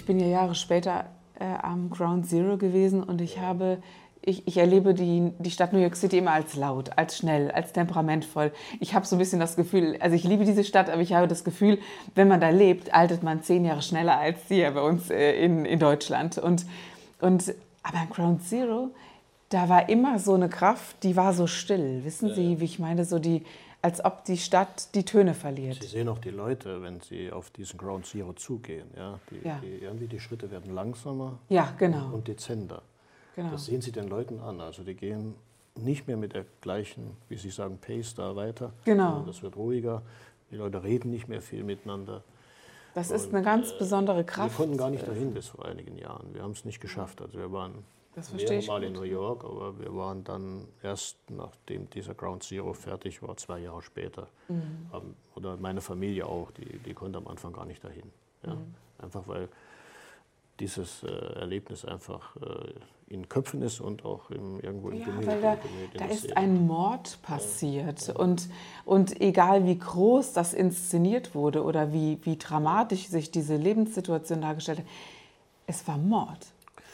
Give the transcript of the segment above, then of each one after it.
Ich bin ja Jahre später äh, am Ground Zero gewesen und ich habe, ich, ich erlebe die, die Stadt New York City immer als laut, als schnell, als temperamentvoll. Ich habe so ein bisschen das Gefühl, also ich liebe diese Stadt, aber ich habe das Gefühl, wenn man da lebt, altert man zehn Jahre schneller als hier bei uns äh, in, in Deutschland. Und, und, aber am Ground Zero, da war immer so eine Kraft, die war so still. Wissen ja, Sie, wie ich meine? So die, als ob die Stadt die Töne verliert. Sie sehen auch die Leute, wenn sie auf diesen Ground Zero zugehen. Ja? Die, ja. Die, irgendwie die Schritte werden langsamer ja, genau. und dezenter. Genau. Das sehen Sie den Leuten an. Also die gehen nicht mehr mit der gleichen, wie Sie sagen, Pace da weiter. Genau. Das wird ruhiger. Die Leute reden nicht mehr viel miteinander. Das ist und, eine ganz besondere Kraft. Wir konnten gar nicht dahin bis vor einigen Jahren. Wir haben es nicht geschafft. Also wir waren das verstehe ich. Mal in New York, aber wir waren dann erst, nachdem dieser Ground Zero fertig war, zwei Jahre später. Mhm. Oder meine Familie auch, die, die konnte am Anfang gar nicht dahin. Ja? Mhm. Einfach weil dieses äh, Erlebnis einfach äh, in Köpfen ist und auch im, irgendwo im ja, Gemüse. Weil da, da ist ein Mord passiert ja. und, und egal wie groß das inszeniert wurde oder wie, wie dramatisch sich diese Lebenssituation dargestellt hat, es war Mord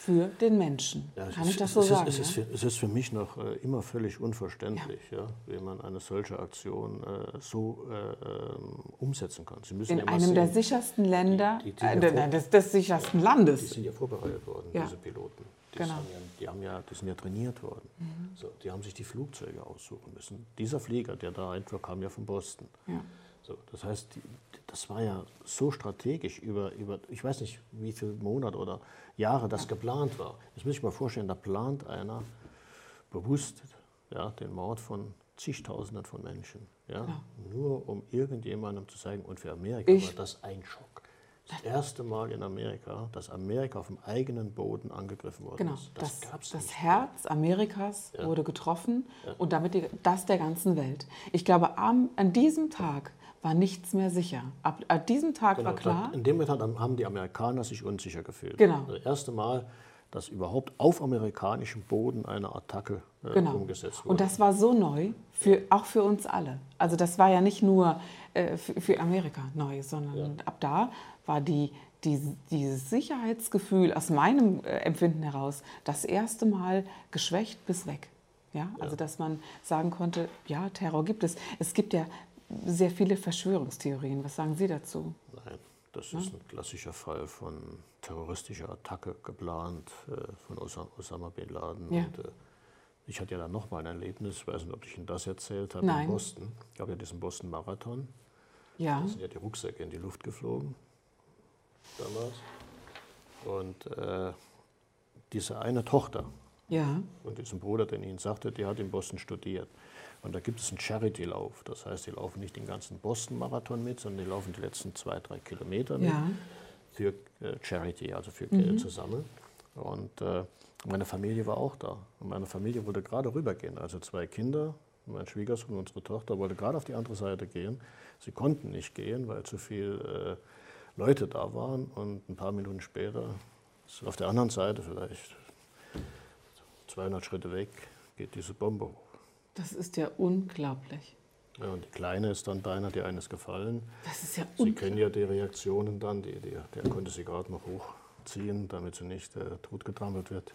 für den Menschen. Ja, Kann ist, ich das so es sagen? Ist, es, ist für, es ist für mich noch äh, immer völlig unverständlich, ja. ja. wie man eine solche Aktion äh, so äh, umsetzen kann. Sie müssen In ja einem sehen, der sichersten Länder, die, die, die äh, des, des, sichersten Landes. Die sind ja vorbereitet worden, diese Piloten. Die, genau. ja, die, haben ja, die sind ja trainiert worden. Mhm. So, die haben sich die Flugzeuge aussuchen müssen. Dieser Flieger, der da einfuhr, kam ja von Boston. So, das heißt, die, das war ja so strategisch über, über, ich weiß nicht, wie viele Monate oder Jahre das geplant war. Das muss ich mal vorstellen, da plant einer bewusst ja, den Mord von zigtausenden von Menschen. Ja, ja. Nur um irgendjemandem zu zeigen, und für Amerika ich, war das ein Schock. Das erste Mal in Amerika, dass Amerika auf dem eigenen Boden angegriffen worden genau, ist. Das, das, das Herz Amerikas ja. wurde getroffen ja. und damit die, das der ganzen Welt. Ich glaube, am, an diesem Tag war nichts mehr sicher. Ab, ab diesem Tag genau, war klar. In dem Moment haben die Amerikaner sich unsicher gefühlt. Genau. Das erste Mal, dass überhaupt auf amerikanischem Boden eine Attacke äh, genau. umgesetzt wurde. Und das war so neu, für, auch für uns alle. Also das war ja nicht nur äh, für, für, Amerika neu, sondern ja. ab da war die, die, dieses Sicherheitsgefühl aus meinem äh, Empfinden heraus das erste Mal geschwächt bis weg. Ja, also dass man sagen konnte, ja, Terror gibt es. Es gibt ja sehr viele Verschwörungstheorien. Was sagen Sie dazu? Nein, das ist ein klassischer Fall von terroristischer Attacke geplant äh, von Osama Bin Laden. Ja. Und, äh, ich hatte ja dann nochmal ein Erlebnis, ich weiß nicht, ob ich Ihnen das erzählt habe, Nein. in Boston. Ich habe ja diesen Boston-Marathon. Ja. Da sind ja die Rucksäcke in die Luft geflogen damals. Und äh, diese eine Tochter ja. und diesen Bruder, den ich Ihnen sagte, die hat in Boston studiert. Und da gibt es einen Charity-Lauf. Das heißt, die laufen nicht den ganzen Boston-Marathon mit, sondern die laufen die letzten zwei, drei Kilometer mit ja. für äh, Charity, also für mhm. Geld zu sammeln. Und äh, meine Familie war auch da. Und meine Familie wollte gerade rübergehen. Also zwei Kinder, mein Schwiegersohn und unsere Tochter wollte gerade auf die andere Seite gehen. Sie konnten nicht gehen, weil zu viele äh, Leute da waren. Und ein paar Minuten später, auf der anderen Seite vielleicht 200 Schritte weg, geht diese Bombe hoch. Das ist ja unglaublich. Ja, und die Kleine ist dann beinahe, die eines gefallen. Das ist ja Sie kennen ja die Reaktionen dann, die, die, der konnte sie gerade noch hochziehen, damit sie nicht äh, totgetrampelt wird.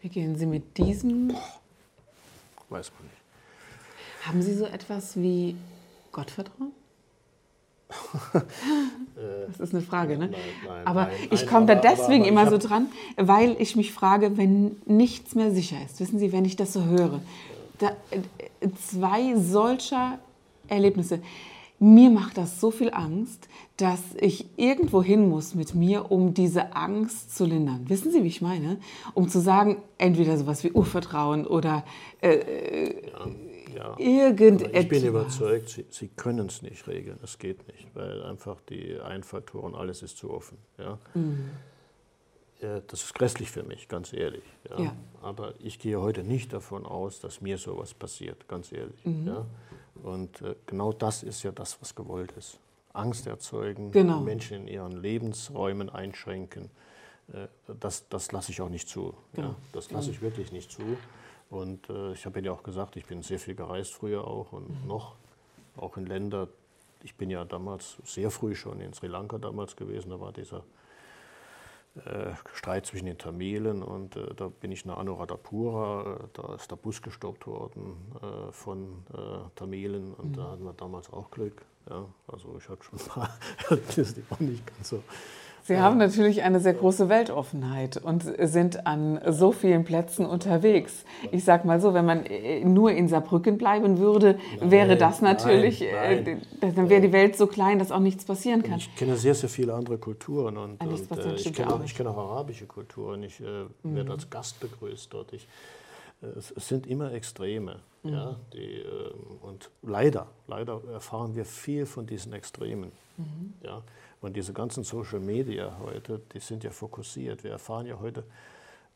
Wie gehen Sie mit diesem? Weiß man nicht. Haben Sie so etwas wie Gottvertrauen? Das ist eine Frage, ne? Nein, nein, aber nein, ich komme da deswegen aber, aber immer so dran, weil ich mich frage, wenn nichts mehr sicher ist. Wissen Sie, wenn ich das so höre, da, äh, zwei solcher Erlebnisse. Mir macht das so viel Angst, dass ich irgendwo hin muss mit mir, um diese Angst zu lindern. Wissen Sie, wie ich meine? Um zu sagen, entweder sowas wie Urvertrauen oder äh, ja Ja. Irgendetwas. Ich bin überzeugt, sie, sie können es nicht regeln. Es geht nicht, weil einfach die Einfalltore und alles ist zu offen. Ja. Mhm. Ja, das ist grässlich für mich, ganz ehrlich. Ja. ja. Aber ich gehe heute nicht davon aus, dass mir sowas passiert, ganz ehrlich. Mhm. Ja. Und äh, genau das ist ja das, was gewollt ist. Angst erzeugen, genau. Menschen in ihren Lebensräumen einschränken. Äh, das, das lasse ich auch nicht zu. Genau. Ja. Das lasse ich wirklich nicht zu. Und äh, ich habe ja auch gesagt, ich bin sehr viel gereist früher auch und mhm. noch, auch in Länder. Ich bin ja damals sehr früh schon in Sri Lanka damals gewesen, da war dieser äh, Streit zwischen den Tamilen und äh, da bin ich nach Anuradhapura, äh, da ist der Bus gestoppt worden äh, von äh, Tamilen und mhm. da hatten wir damals auch Glück. Ja, also ich hatte schon ein paar Erlebnisse, die waren nicht ganz so Sie haben natürlich eine sehr große Weltoffenheit und sind an so vielen Plätzen unterwegs. Ich sage mal so, wenn man äh, nur in Saarbrücken bleiben würde, nein, wäre das natürlich, nein, äh, nein. dann wäre die Welt so klein, dass auch nichts passieren kann. Ich kenne sehr, sehr viele andere Kulturen und, und äh, ich kenne auch, kenn auch arabische Kulturen. Ich äh, mhm. werde als Gast begrüßt dort. Ich, äh, es, es, sind immer Extreme. Mhm. Ja, die, ähm, und leider, leider erfahren wir viel von diesen Extremen. Mhm. Ja. Und diese ganzen Social Media heute, die sind ja fokussiert. Wir erfahren ja heute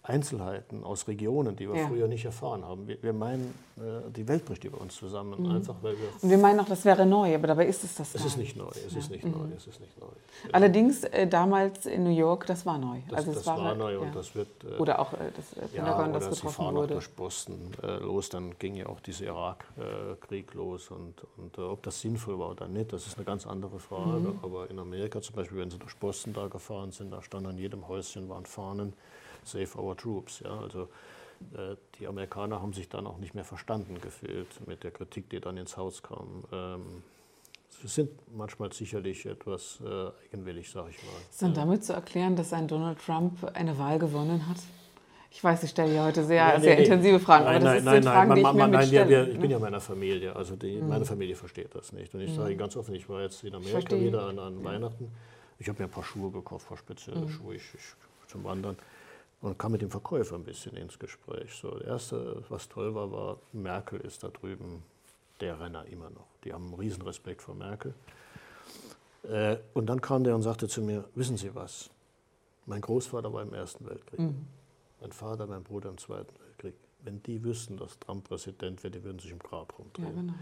Einzelheiten aus Regionen, die wir ja. früher nicht erfahren haben. Wir, wir meinen, äh, die Welt bricht über uns zusammen, mhm. einfach weil wir. Und wir meinen auch, das wäre neu, aber dabei ist es das. Es ist nicht neu. Es ja. ist nicht mhm. neu. Es ist nicht neu. Allerdings äh, damals in New York, das war neu. Das, also das war, war neu und das wird. Äh, oder auch äh, das äh, Pentagon, ja, das getroffen sie fahren wurde. Auch durch Boston äh, los, dann ging ja auch dieser Irakkrieg los und, und ob das sinnvoll war oder nicht, das ist eine ganz andere Frage. Mhm. Aber in Amerika zum Beispiel, wenn sie durch Boston da gefahren sind, da stand an jedem Häuschen waren Fahnen. Save Our Troops. Ja? Also äh, die Amerikaner haben sich dann auch nicht mehr verstanden gefühlt mit der Kritik, die dann ins Haus kam. Ähm, sie sind manchmal sicherlich etwas äh, eigenwillig, sage ich mal. Ist dann damit zu erklären, dass ein Donald Trump eine Wahl gewonnen hat? Ich weiß, ich stelle ja heute sehr, ja, nee, sehr nee. intensive Fragen, nein, aber das nein, sind nein, Fragen, nein, die ich man, mir nein, ja, Ich bin ja meiner Familie, also die, mhm. meine Familie versteht das nicht. Und ich mhm. sage Ihnen ganz offen, ich war jetzt in Amerika wieder an, an Weihnachten. Ich habe mir ein paar Schuhe gekauft, ein paar spezielle mhm. Schuhe ich, ich, zum Wandern und kam mit dem Verkäufer ein bisschen ins Gespräch. So, das Erste, was toll war, war, Merkel ist da drüben der Renner immer noch. Die haben einen riesen Respekt vor Merkel. Äh, und dann kam der und sagte zu mir, wissen Sie was, mein Großvater war im Ersten Weltkrieg, mhm. mein Vater, mein Bruder im Zweiten Weltkrieg. Wenn die wüssten, dass Trump Präsident wird, die würden sich im Grab rumdrehen. Ja, genau.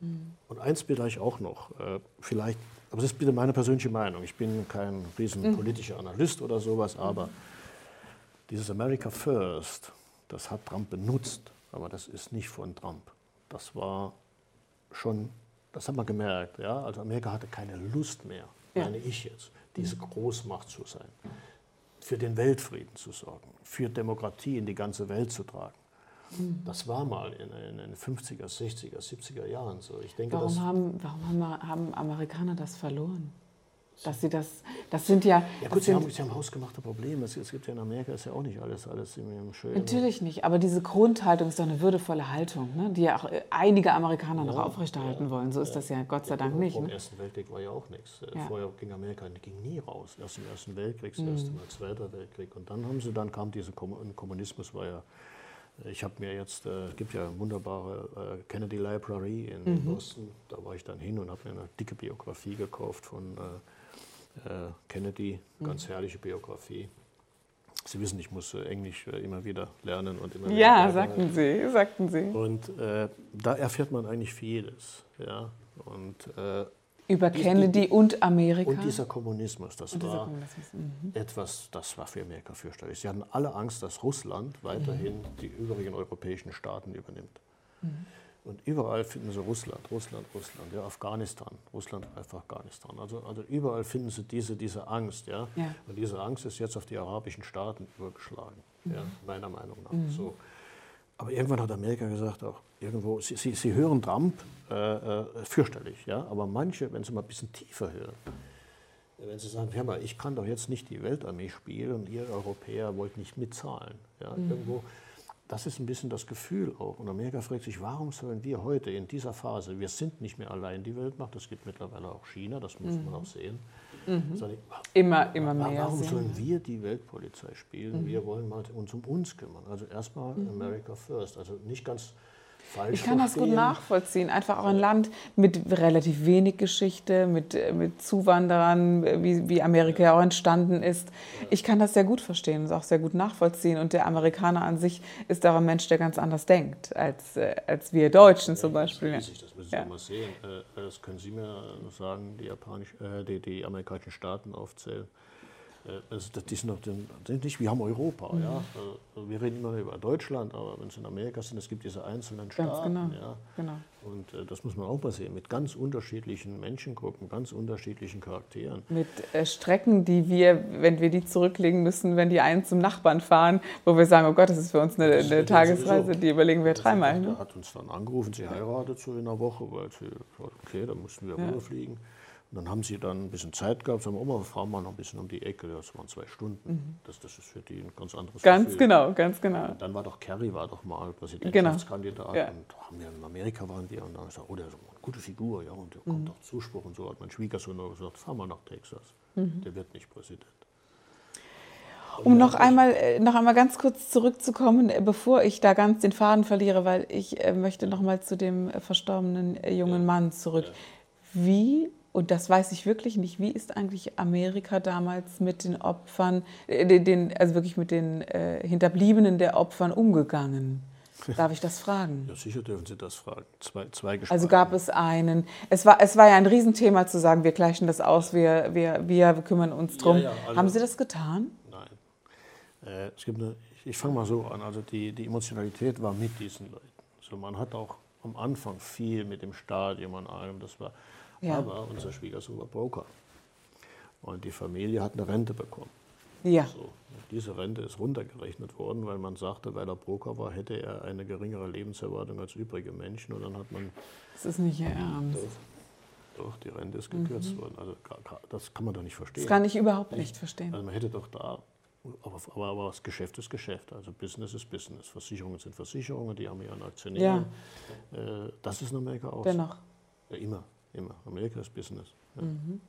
mhm. Und eins bitte ich auch noch, äh, vielleicht, aber das ist bitte meine persönliche Meinung. Ich bin kein riesen mhm. politischer Analyst oder sowas, aber dieses America First, das hat Trump benutzt, aber das ist nicht von Trump. Das war schon, das hat man gemerkt. Ja? Also Amerika hatte keine Lust mehr, ja. meine ich jetzt, diese Großmacht zu sein, für den Weltfrieden zu sorgen, für Demokratie in die ganze Welt zu tragen. Mhm. Das war mal in, den 50er, 60er, 70er Jahren so. Ich denke, warum haben, warum haben Amerikaner das verloren? Dass sie das, das sind ja. Ja gut, sie haben, sie haben hausgemachte Probleme. Es, es, gibt ja in Amerika ist ja auch nicht alles, alles im Schönen. Natürlich nicht, aber diese Grundhaltung ist doch eine würdevolle Haltung, ne? die ja auch äh, einige Amerikaner ja, noch aufrechterhalten ja, wollen. So ist das ja Gott sei Dank nicht. Im ne? Ersten Weltkrieg war ja auch nichts. Äh, vorher ging Amerika ging nie raus. Erst im Ersten Weltkrieg, das mhm. erste Mal Zweiter Weltkrieg. Und dann haben sie, dann kam dieser Kommunismus, war ja ich habe mir jetzt, äh, es gibt ja eine wunderbare äh, Kennedy Library in mhm. Boston, da war ich dann hin und habe mir eine dicke Biografie gekauft von äh, äh, Kennedy, ganz mhm. herrliche Biografie. Sie wissen, ich muss äh, Englisch äh, immer wieder lernen und immer wieder. Ja, sagten Sie, sagten Sie. Und äh, da erfährt man eigentlich vieles. Ja? Und, äh, Über Kennedy die, und Amerika. Und dieser Kommunismus, das und war Kommunismus. Mhm. etwas, das war für Amerika fürchterlich. Sie hatten alle Angst, dass Russland weiterhin mhm. die übrigen europäischen Staaten übernimmt. Mhm. Und überall finden sie Russland, Russland, Russland, ja, Afghanistan, Russland Afghanistan. Also, also überall finden sie diese, diese Angst. Ja? ja? Und diese Angst ist jetzt auf die arabischen Staaten übergeschlagen, mhm. ja, meiner Meinung nach. Mhm. So. Aber irgendwann hat Amerika gesagt, auch irgendwo, sie, sie, sie hören Trump äh, äh, fürchterlich, ja? aber manche, wenn sie mal ein bisschen tiefer hören, wenn sie sagen, hör mal, ich kann doch jetzt nicht die Weltarmee spielen und ihr Europäer wollt nicht mitzahlen. Ja? Mhm. Irgendwo, das ist ein bisschen das Gefühl auch. Und Amerika fragt sich, warum sollen wir heute in dieser Phase, wir sind nicht mehr allein die Weltmacht, es gibt mittlerweile auch China, das muss mhm. man auch sehen. Mhm. Ich, immer, immer mehr. Warum sollen wir die Weltpolizei spielen? Mhm. Wir wollen mal uns um uns kümmern. Also erstmal mhm. America First. Also nicht ganz falsch Ich kann verstehen. das gut nachvollziehen. Einfach auch ein Land mit relativ wenig Geschichte, mit, mit Zuwanderern, wie, wie Amerika ja auch entstanden ist. Ich kann das sehr gut verstehen und auch sehr gut nachvollziehen. Und der Amerikaner an sich ist auch ein Mensch, der ganz anders denkt als, äh, als wir Deutschen zum Beispiel. Das, das müssen Sie ja. mal sehen. Äh, das können Sie mir sagen, die, Japanisch, äh, die, die amerikanischen Staaten aufzählen. Also die sind, noch, nicht, wir haben Europa. Mhm. Ja? Äh, wir reden immer über Deutschland, aber wenn es in Amerika sind, es gibt diese einzelnen Staaten. Ganz genau. Ja? genau. Und äh, das muss man auch mal sehen, mit ganz unterschiedlichen Menschengruppen, ganz unterschiedlichen Charakteren. Mit äh, Strecken, die wir, wenn wir die zurücklegen müssen, wenn die einen zum Nachbarn fahren, wo wir sagen, oh Gott, das ist für uns eine, eine Tagesreise, die überlegen wir dreimal. Ne? Der hat uns dann angerufen, sie heiratet so in einer Woche, weil sie, okay, dann mussten wir ja. rüberfliegen. Und dann haben sie dann ein bisschen Zeit gehabt, sagen, Oma, wir fahren mal noch ein bisschen um die Ecke, das waren zwei Stunden. Mhm. Das, das ist für die ein ganz anderes Ganz Gefühl. genau, ganz genau. Und dann war doch Kerry, war doch mal Präsidentschaftskandidat. Genau. Ja. Und haben wir in Amerika waren die und dann gesagt, oh, der ist eine gute Figur, ja, und der mhm. kommt auch Zuspruch und so. Hat mein Schwiegersohn noch gesagt, fahr mal nach Texas. Mhm. Der wird nicht Präsident. Um noch einmal, äh, noch einmal ganz kurz zurückzukommen, äh, bevor ich da ganz den Faden verliere, weil ich äh, möchte noch mal zu dem verstorbenen jungen Mann zurück. Wie und das weiß ich wirklich nicht. Wie ist eigentlich Amerika damals mit den Opfern, äh, den, also wirklich mit den äh, Hinterbliebenen der Opfern umgegangen? Darf ich das fragen? Ja, sicher dürfen Sie das fragen. Zwei, zwei Also gab es einen, es war, es war ja ein Riesenthema zu sagen, wir gleichen das aus, wir, wir, wir kümmern uns drum. Ja, ja, also, Haben Sie das getan? Nein. Äh, es gibt eine, ich, fange mal so an, also die, die Emotionalität war mit diesen Leuten. So, man hat auch am Anfang viel mit dem Stadion an allem, das war ja. Aber unser Schwiegersohn war Broker. Und die Familie hat eine Rente bekommen. Ja. So, diese Rente ist runtergerechnet worden, weil man sagte, weil er Broker war, hätte er eine geringere Lebenserwartung als übrige Menschen. Und dann hat man. Das ist nicht Ernst. Doch, doch, die Rente ist gekürzt mhm. worden. Also das kann man doch nicht verstehen. Das kann ich überhaupt nicht verstehen. Also man hätte doch da aber, aber, aber, das Geschäft ist Geschäft, also Business ist Business. Versicherungen sind Versicherungen, die haben ihren Aktionären. Ja. Äh, das ist in Amerika auch. Dennoch. Ja, immer. Immer. Amerika ist Business. Ja. Mhm.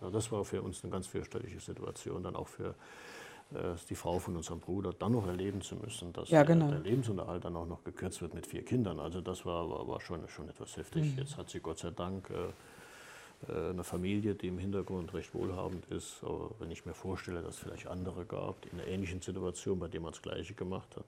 Ja, das war für uns eine ganz fürchterliche Situation, dann auch für äh, die Frau von unserem Bruder, dann noch erleben zu müssen, dass ja, genau. der, der, Lebensunterhalt dann auch noch gekürzt wird mit vier Kindern. Also das war, war, war schon, schon etwas heftig. Mhm. Jetzt hat sie Gott sei Dank äh, äh, eine Familie, die im Hintergrund recht wohlhabend ist. Aber wenn ich mir vorstelle, dass es vielleicht andere gab, die in einer ähnlichen Situation, bei denen man das Gleiche gemacht hat.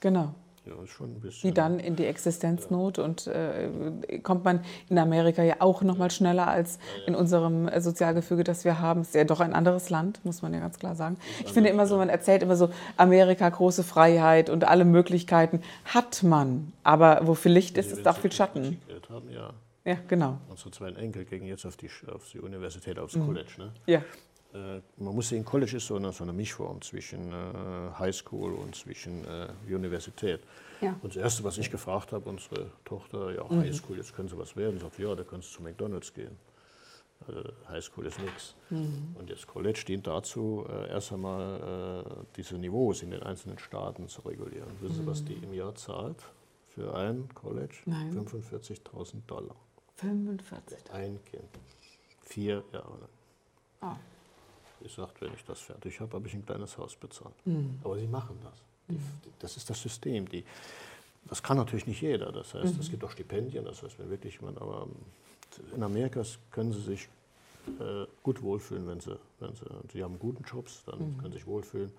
Genau. Ja, ist schon ein bisschen. Die dann in die Existenznot ja. und äh, kommt man in Amerika ja auch noch mal schneller als in unserem äh, Sozialgefüge, das wir haben. Ist ja doch ein anderes Land, muss man ja ganz klar sagen. Ich finde immer so, man erzählt immer so, Amerika, große Freiheit und alle Möglichkeiten hat man. Aber wo viel Licht ist, ist auch viel Schatten. Haben, ja. ja, genau. Unsere zwei Enkel gehen jetzt auf die, auf die Universität, aufs mhm. College. Ne? Ja. Äh, man muss sehen, College ist so eine, so eine Mischform zwischen äh, Highschool und zwischen äh, Universität. Ja. Und das Erste, was ich gefragt habe, unsere Tochter, ja, mhm. Highschool, jetzt können Sie was werden. Sagt, ja, da können Sie zu McDonalds gehen. Also Highschool ist nichts. Mhm. Und das College dient dazu, äh, erst einmal äh, diese Niveaus in den einzelnen Staaten zu regulieren. Wissen Sie, was die im Jahr zahlt für ein College? 45.000 Dollar. 45? Ein Kind. Vier Jahre lang. Ah. Sie sagt, wenn ich das fertig habe, habe ich ein kleines Haus bezahlt. Mhm. Aber sie machen das. Die, mhm. das ist das System. Die, das kann natürlich nicht jeder. Das heißt, mhm. es gibt auch Stipendien. Das heißt, wenn wirklich jemand, aber ähm, in Amerika können sie sich äh, gut wohlfühlen, wenn sie, wenn sie, sie haben guten Jobs, dann mhm. können sie sich wohlfühlen.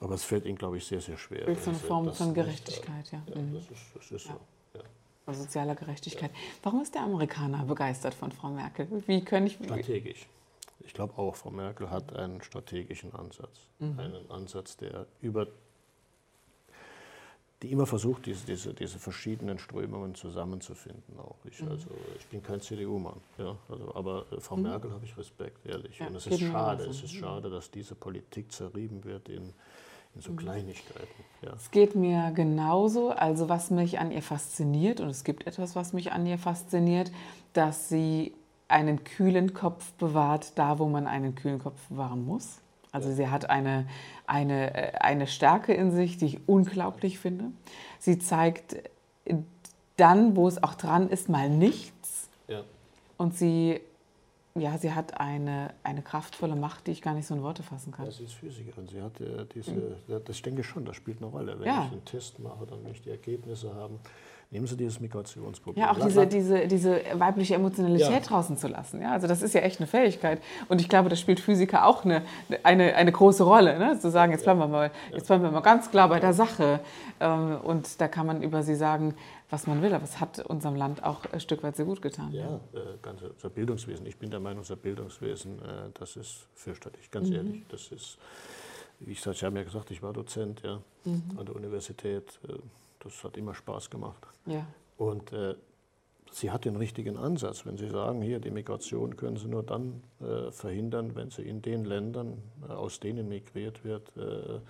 Aber es fällt ihnen, glaube ich, sehr, sehr schwer. Das ist eine Form von Gerechtigkeit, ja. ja mhm. das ist, das ist ja. so. Ja. Sozialer Gerechtigkeit. Warum ist der Amerikaner begeistert von Frau Merkel? Wie können ich. Strategisch ich glaube auch, Frau Merkel hat einen strategischen Ansatz. Mhm. Einen Ansatz, der über die immer versucht, diese, diese, diese verschiedenen Strömungen zusammenzufinden. Auch. Ich, mhm. also, ich bin kein CDU-Mann, ja, also, aber äh, Frau mhm. Merkel habe ich Respekt, ehrlich. Ja, Und es ist schade, es ist schade, dass diese Politik zerrieben wird in, in so mhm. Kleinigkeiten. Ja. Es geht mir genauso. Also was mich an ihr fasziniert, und es gibt etwas, was mich an ihr fasziniert, dass sie einen kühlen Kopf bewahrt, da wo man einen kühlen Kopf bewahren muss. Also sie hat eine, eine, äh, eine Stärke in sich, die ich unglaublich finde. Sie zeigt dann, wo es auch dran ist, mal nichts. Ja. Und sie ja, sie hat eine, eine kraftvolle Macht, die ich gar nicht so in Worte fassen kann. Ja, sie ist Physikerin. Sie hat äh, diese, mhm. das ich denke schon, das spielt eine Rolle. Wenn ja. ich einen Test mache, dann will ich die Ergebnisse haben. Nehmen Sie dieses Migrationsproblem. Ja, auch diese, diese, diese weibliche Emotionalität ja. draußen zu lassen. Ja, also das ist ja echt eine Fähigkeit. Und ich glaube, das spielt Physiker auch eine, eine, eine große Rolle. Ne? Zu sagen, jetzt bleiben, wir mal, jetzt bleiben wir mal ganz klar bei der Sache. Ähm, und da kann man über sie sagen, was man will. Aber es hat unserem Land auch ein Stück weit sehr gut getan. Ja, ja. Äh, ganz, unser Bildungswesen. Ich bin der Meinung, unser Bildungswesen, äh, das ist fürchterlich, ganz mhm. ehrlich. Das ist, wie ich sagte, ich habe ja gesagt, ich war Dozent ja, mhm. an der Universität. Äh, das hat immer Spaß gemacht. Ja. Und äh, sie hat den richtigen Ansatz. Wenn Sie sagen, hier, die Migration können Sie nur dann äh, verhindern, wenn Sie in den Ländern, äh, aus denen migriert wird, äh,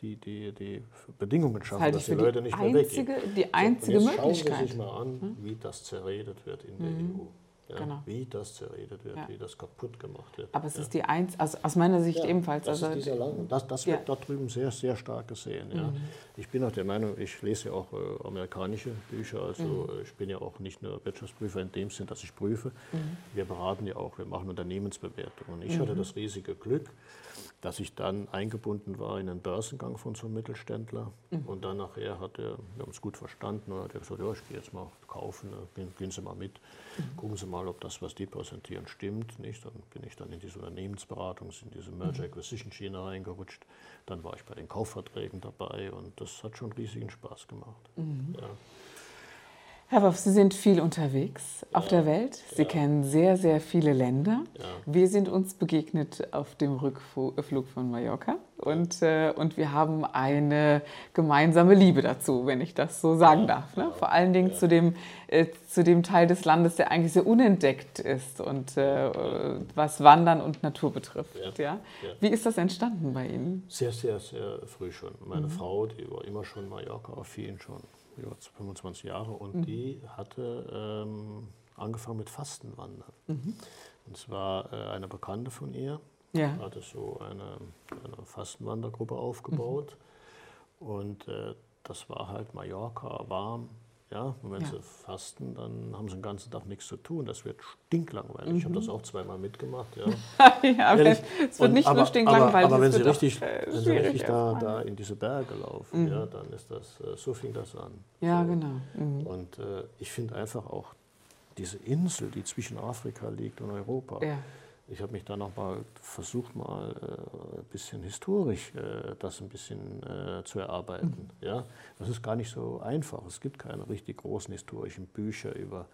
die, die, die Bedingungen schaffen, das dass die Leute nicht einzige, mehr weggehen. Die einzige so, Möglichkeit. Schauen Sie sich mal an, hm? wie das zerredet wird in der mhm. EU. Ja, genau. Wie das zerredet wird, ja. wie das kaputt gemacht wird. Aber es ja. ist die eins, also aus meiner Sicht ebenfalls. Das, also, Lang, das, das wird dort drüben sehr, sehr stark gesehen. Mhm. Ich bin auch der Meinung, ich lese ja auch äh, amerikanische Bücher, also mhm. Ich bin ja auch nicht nur Wirtschaftsprüfer in dem Sinn, dass ich prüfe. Mhm. Wir beraten ja auch, wir machen Unternehmensbewertungen. Ich hatte mhm. das riesige Glück, dass ich dann eingebunden war in einen Börsengang von so einem Mittelständler. Mhm. Und dann nachher hat er, wir haben es gut verstanden, und hat er gesagt, ja, ich gehe jetzt mal kaufen, gehen, gehen Sie mal mit, mhm. gucken Sie mal, ob das, was die präsentieren, stimmt. Nicht? Dann bin ich dann in diese Unternehmensberatung, in diese Merger-Acquisition-Schiene reingerutscht. Dann war ich bei den Kaufverträgen dabei und das hat schon riesigen Spaß gemacht. Mhm. Ja. Herr Wolf, Sie sind viel unterwegs ja, auf der Welt. Sie ja. kennen sehr, sehr viele Länder. Ja. Wir sind uns begegnet auf dem Rückflug von Mallorca und, äh, und wir haben eine gemeinsame Liebe dazu, wenn ich das so sagen darf. Ne? Vor allen Dingen zu, dem, äh, zu dem Teil des Landes, der eigentlich sehr unentdeckt ist und äh, was Wandern und Natur betrifft. Ja. Wie ist das entstanden bei Ihnen? Sehr, sehr, sehr früh schon. Meine mhm. Frau, die war immer schon Mallorca-affin schon ja, 25 Jahre und mhm. die hatte ähm, angefangen mit Fastenwandern. Mhm. Und zwar äh, eine Bekannte von ihr ja. hatte so eine, eine Fastenwandergruppe aufgebaut mhm. und äh, das war halt Mallorca warm, ja, und wenn ja. sie fasten, dann haben sie den ganzen Tag nichts zu tun. Das wird stinklangweilig. Mhm. Ich habe das auch zweimal mitgemacht. Ja, ja es wird und, nicht aber, nur stinklangweilig. Aber, aber wenn, sie richtig, äh, wenn sie richtig da, da in diese Berge laufen, mhm. ja, dann ist das, äh, so fing das an. Ja, so. genau. Mhm. Und äh, ich finde einfach auch diese Insel, die zwischen Afrika liegt und Europa, ja ich habe mich da nochmal versucht, mal äh, ein bisschen historisch äh, das ein bisschen äh, zu erarbeiten. Mhm. Ja? Das ist gar nicht so einfach. Es gibt keine richtig großen historischen Bücher über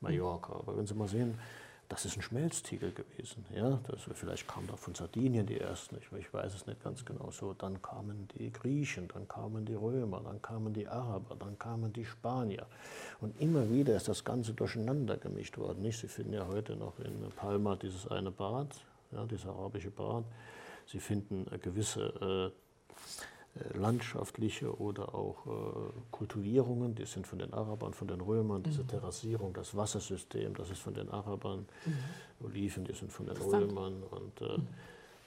Mallorca. Aber wenn Sie mal sehen, das ist ein Schmelztiegel gewesen. Ja? Das, vielleicht kam da von Sardinien die ersten, ich, ich, weiß es nicht ganz genau so. Dann kamen die Griechen, dann kamen die Römer, dann kamen die Araber, dann kamen die Spanier. Und immer wieder ist das Ganze durcheinander gemischt worden. Nicht? Sie finden ja heute noch in Palma dieses eine Bad, ja, dieses arabische Bad. Sie finden gewisse äh, äh, landschaftliche oder auch äh, Kultivierungen, die sind von den Arabern, von den Römern, diese mhm. Terrassierung, das Wassersystem, das ist von den Arabern, mhm. Oliven, die sind von den Römern und äh, mhm.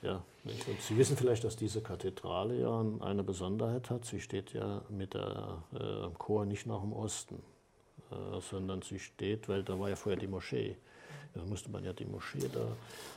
ja, und Sie wissen vielleicht, dass diese Kathedrale ja eine Besonderheit hat. Sie steht ja mit der äh, Chor nicht nach dem Osten, äh, sondern sie steht, weil da war ja vorher die Moschee. Da musste man ja die Moschee da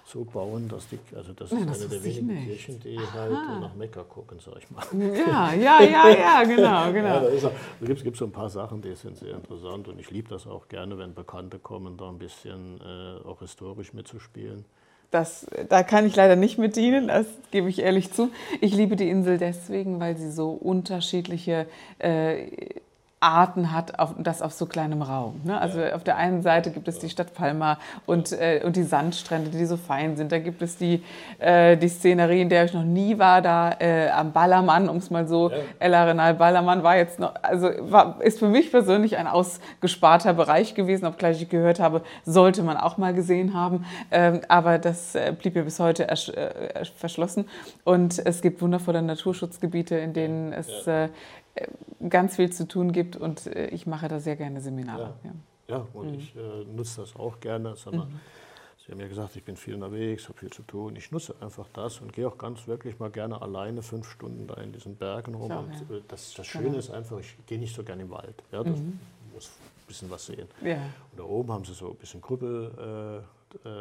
so bauen, dass die, also das ja, ist das eine der wenigen Kirchen, die Aha. halt nach Mekka gucken, sag ich mal. Ja, ja, ja, ja, genau, genau. Ja, da, da gibt es so ein paar Sachen, die sind sehr interessant und ich liebe das auch gerne, wenn Bekannte kommen, da ein bisschen äh, auch historisch mitzuspielen. Das, da kann ich leider nicht mit dienen, das gebe ich ehrlich zu. Ich liebe die Insel deswegen, weil sie so unterschiedliche äh, Arten hat, auf, das auf so kleinem Raum. Ne? Also ja. auf der einen Seite gibt es die Stadt Palma und, äh, und die Sandstrände, die so fein sind. Da gibt es die, äh, die Szenerie, in der ich noch nie war, da äh, am Ballermann, um es mal so, ja. El Arenal Ballermann war jetzt noch, also war, ist für mich persönlich ein ausgesparter Bereich gewesen, obgleich ich gehört habe, sollte man auch mal gesehen haben. Ähm, aber das äh, blieb mir bis heute äh, verschlossen. Und es gibt wundervolle Naturschutzgebiete, in denen es ja ganz viel zu tun gibt und äh, ich mache da sehr gerne Seminare. Ja, ja. ja und mhm. ich äh, nutze das auch gerne. Mhm. Sie haben ja gesagt, ich bin viel unterwegs, habe viel zu tun. Ich nutze einfach das und gehe auch ganz wirklich mal gerne alleine fünf Stunden da in diesen Bergen rum. Auch, und ja. das, das Schöne genau. ist einfach, ich gehe nicht so gerne im Wald. Ja, das mhm. muss ein bisschen was sehen. Und da oben haben sie so ein bisschen Krüppel. Äh, äh,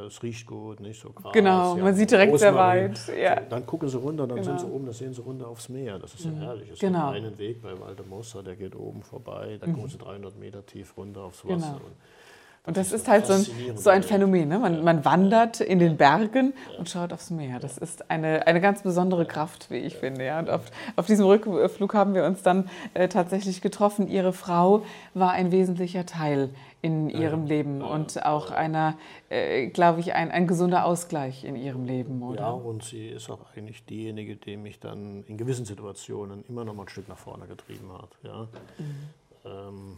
es riecht gut, nicht so krass. Genau, ja, man sieht direkt sehr weit. Ja. Dann gucken sie runter, dann genau. sind sie oben, da sehen sie runter aufs Meer. Das ist ja mhm. herrlich. Es genau. gibt einen Weg bei Valdemossa, der geht oben vorbei, da mhm. kommen sie 300 Meter tief runter aufs Wasser. Genau. Und das ist halt so ein, so ein Phänomen. Ne? Man, man, wandert in den Bergen und schaut aufs Meer. Das ist eine, eine ganz besondere Kraft, wie ich finde. Ja? Und auf, auf diesem Rückflug haben wir uns dann äh, tatsächlich getroffen. Ihre Frau war ein wesentlicher Teil in ihrem Leben und auch einer, äh, glaube ich, ein, ein gesunder Ausgleich in ihrem Leben, oder? Ja, und sie ist auch eigentlich diejenige, die mich dann in gewissen Situationen immer noch mal ein Stück nach vorne getrieben hat. Ja. Mhm. Ähm,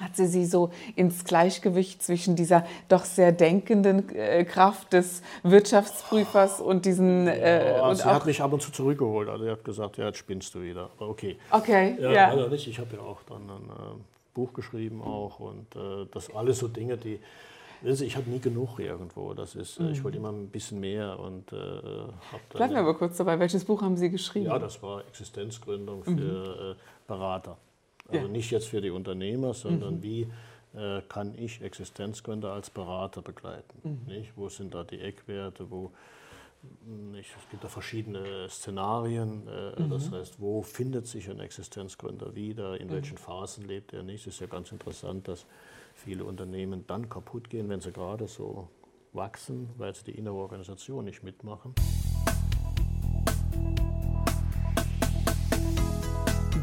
hat sie sie so ins Gleichgewicht zwischen dieser doch sehr denkenden äh, Kraft des Wirtschaftsprüfers und diesen. Äh, ja, und sie hat mich ab und zu zurückgeholt. Also, sie hat gesagt: Ja, jetzt spinnst du wieder. Aber okay. Okay. Ja, ja. Also nicht. Ich habe ja auch dann ein äh, Buch geschrieben auch und äh, das alles so Dinge, die. Wissen ich habe nie genug irgendwo. Das ist, mhm. ich wollte immer ein bisschen mehr und äh, Bleiben wir aber kurz dabei. Welches Buch haben Sie geschrieben? Ja, das war Existenzgründung für mhm. Berater. Also ja. nicht jetzt für die Unternehmer, sondern mhm. wie äh, kann ich Existenzgründer als Berater begleiten? Mhm. Nicht? Wo sind da die Eckwerte? Wo, nicht, es gibt da verschiedene Szenarien. Äh, mhm. Das heißt, wo findet sich ein Existenzgründer wieder? In welchen mhm. Phasen lebt er nicht? Es ist ja ganz interessant, dass viele Unternehmen dann kaputt gehen, wenn sie gerade so wachsen, weil sie die innere Organisation nicht mitmachen.